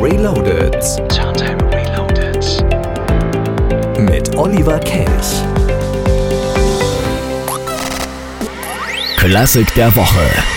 Reloaded. Turntable Reloaded. Mit Oliver Kelch. Klassik der Woche.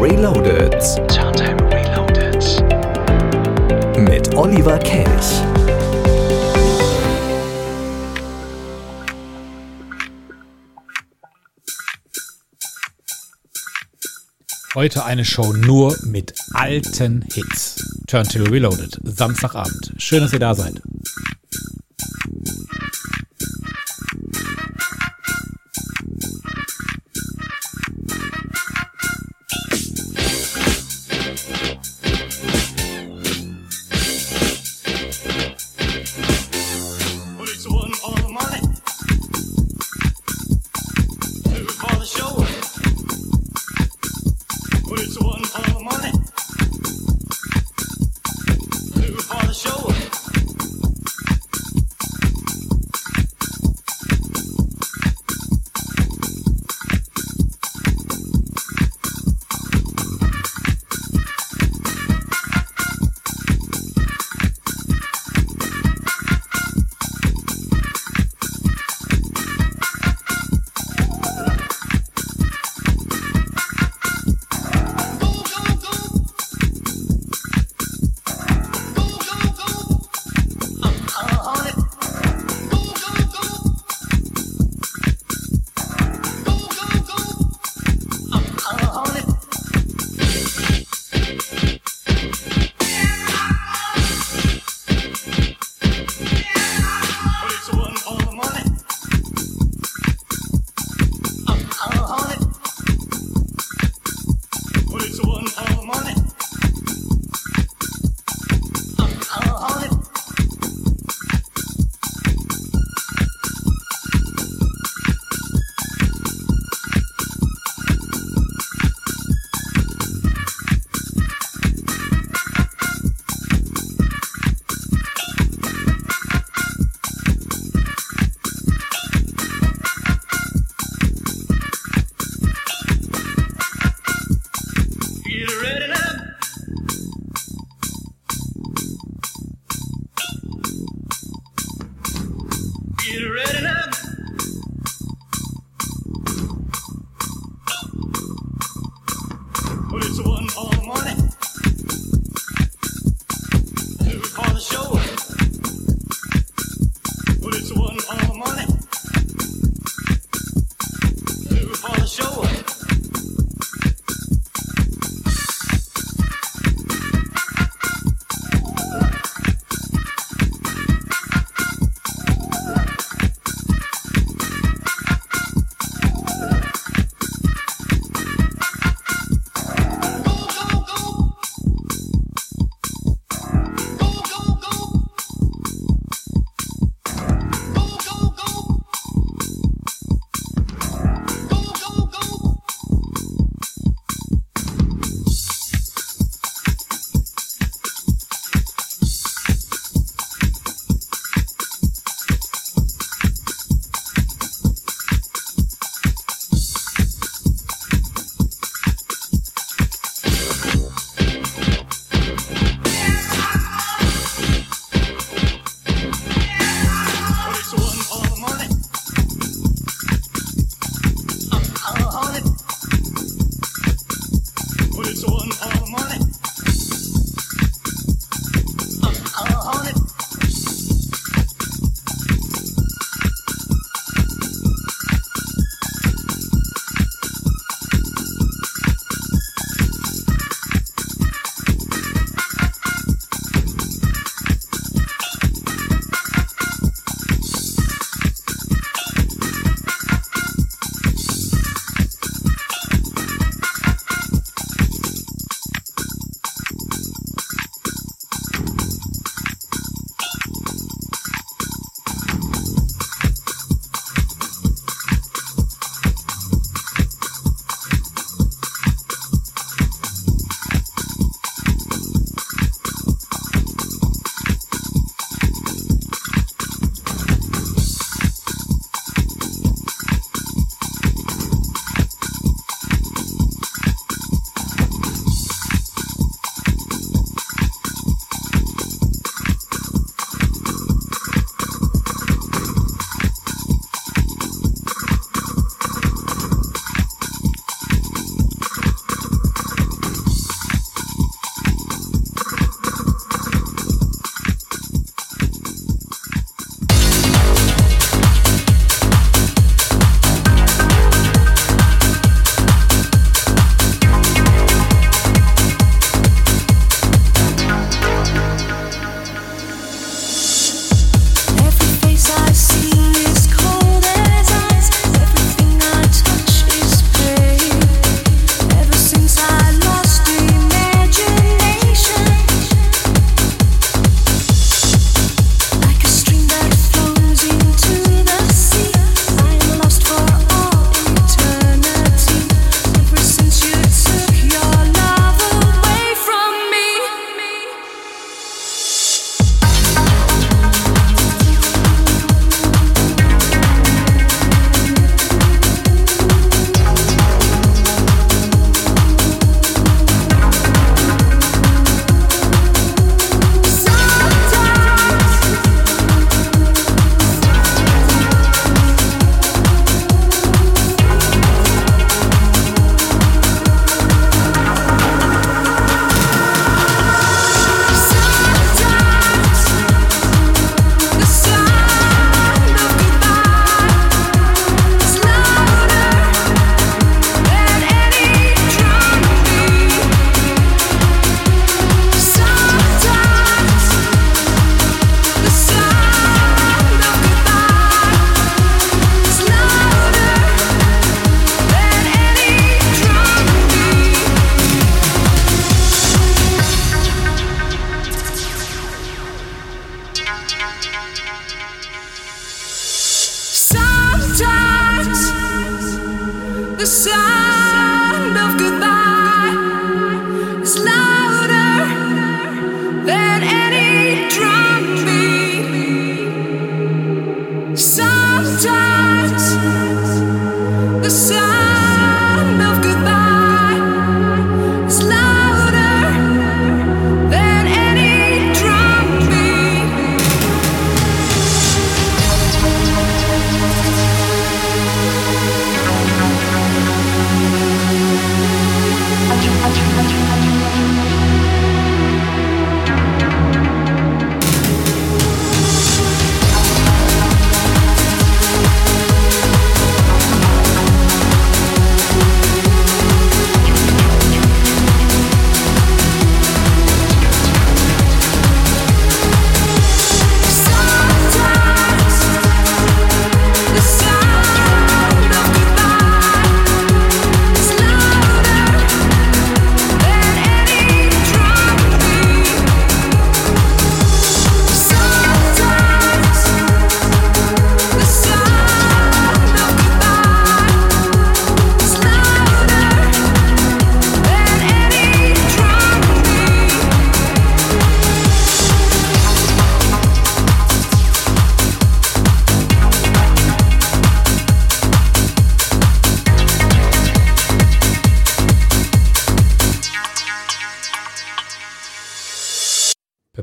Reloaded. Turntime Reloaded. Mit Oliver Kelch. Heute eine Show nur mit alten Hits. Turntable Reloaded, Samstagabend. Schön, dass ihr da seid.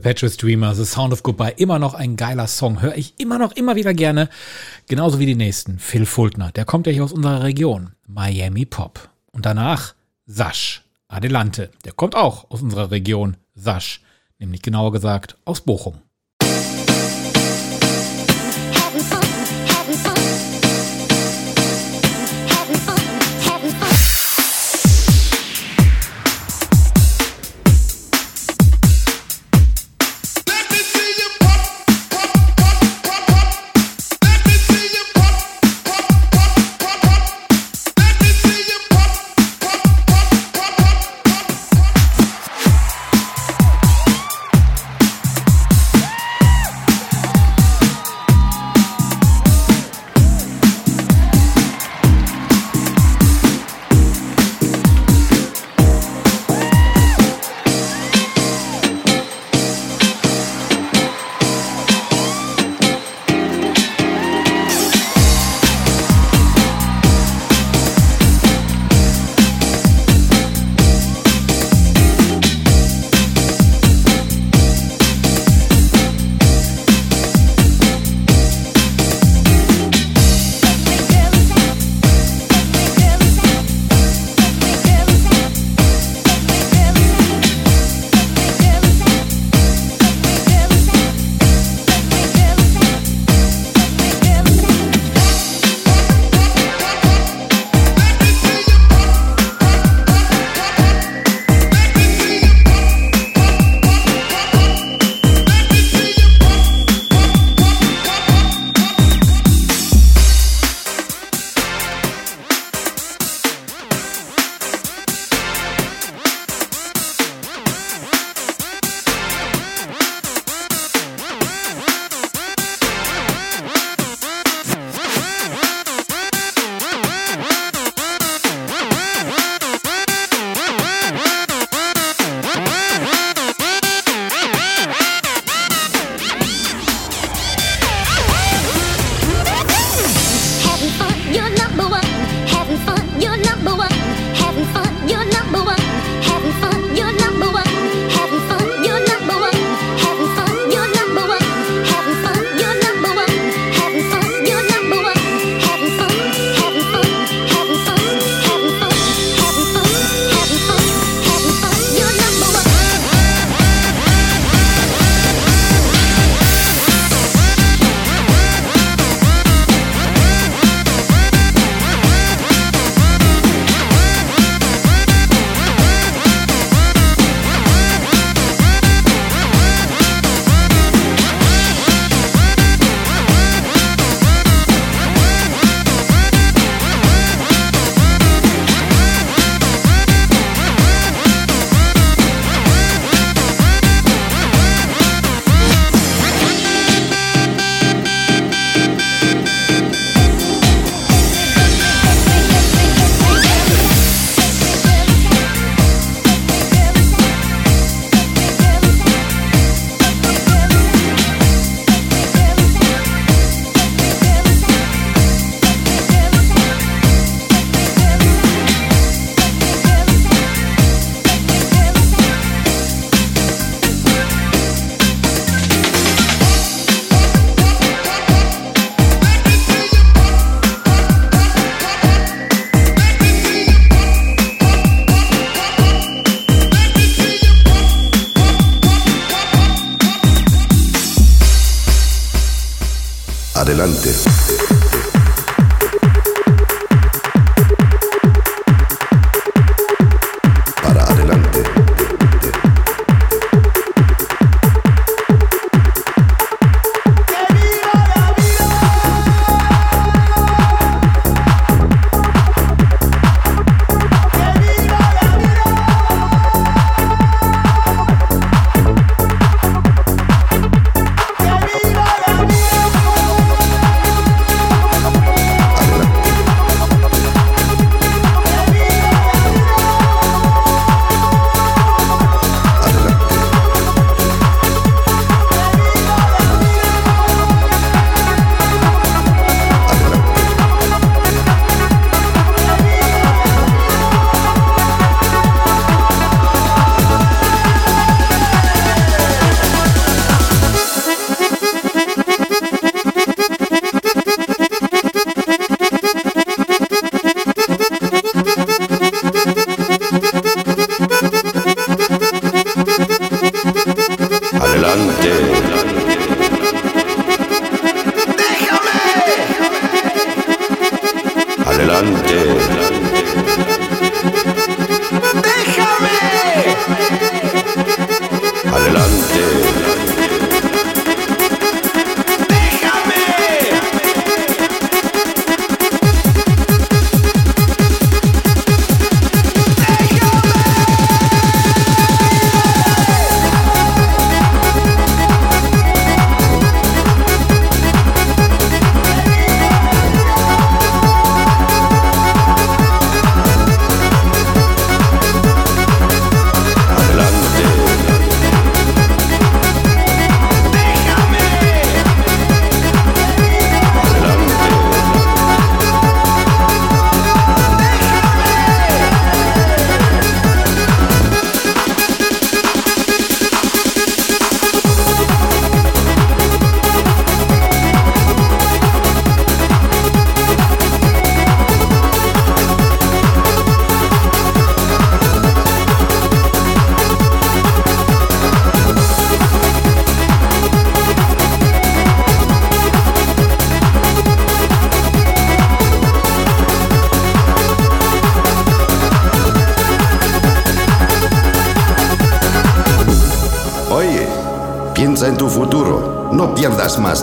Perpetuous Dreamer, The Sound of Goodbye, immer noch ein geiler Song. Höre ich immer noch, immer wieder gerne. Genauso wie die nächsten. Phil Fultner, der kommt ja hier aus unserer Region. Miami Pop. Und danach Sasch Adelante, der kommt auch aus unserer Region. Sasch, nämlich genauer gesagt aus Bochum.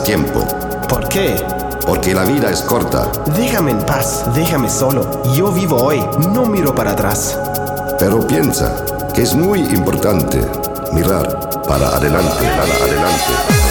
Tiempo, ¿Por qué? porque la vida es corta. Déjame en paz, déjame solo. Yo vivo hoy, no miro para atrás. Pero piensa que es muy importante mirar para adelante, para adelante.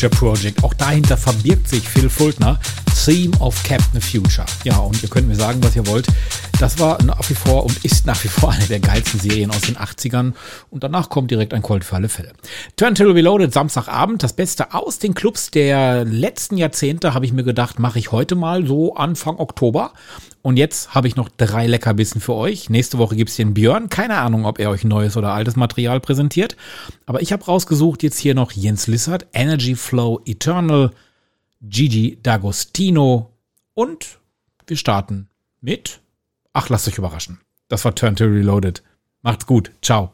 Future Project. Auch dahinter verbirgt sich Phil Fultner, Theme of Captain Future. Ja, und ihr könnt mir sagen, was ihr wollt. Das war nach wie vor und ist nach wie vor eine der geilsten Serien aus den 80ern. Und danach kommt direkt ein Colt für alle Fälle. Turntable Reloaded, Samstagabend. Das Beste aus den Clubs der letzten Jahrzehnte habe ich mir gedacht, mache ich heute mal so Anfang Oktober. Und jetzt habe ich noch drei Leckerbissen für euch. Nächste Woche gibt's den Björn. Keine Ahnung, ob er euch neues oder altes Material präsentiert. Aber ich habe rausgesucht jetzt hier noch Jens Lissert, Energy Flow Eternal, Gigi D'Agostino und wir starten mit, ach, lasst euch überraschen. Das war Turn to Reloaded. Macht's gut. Ciao.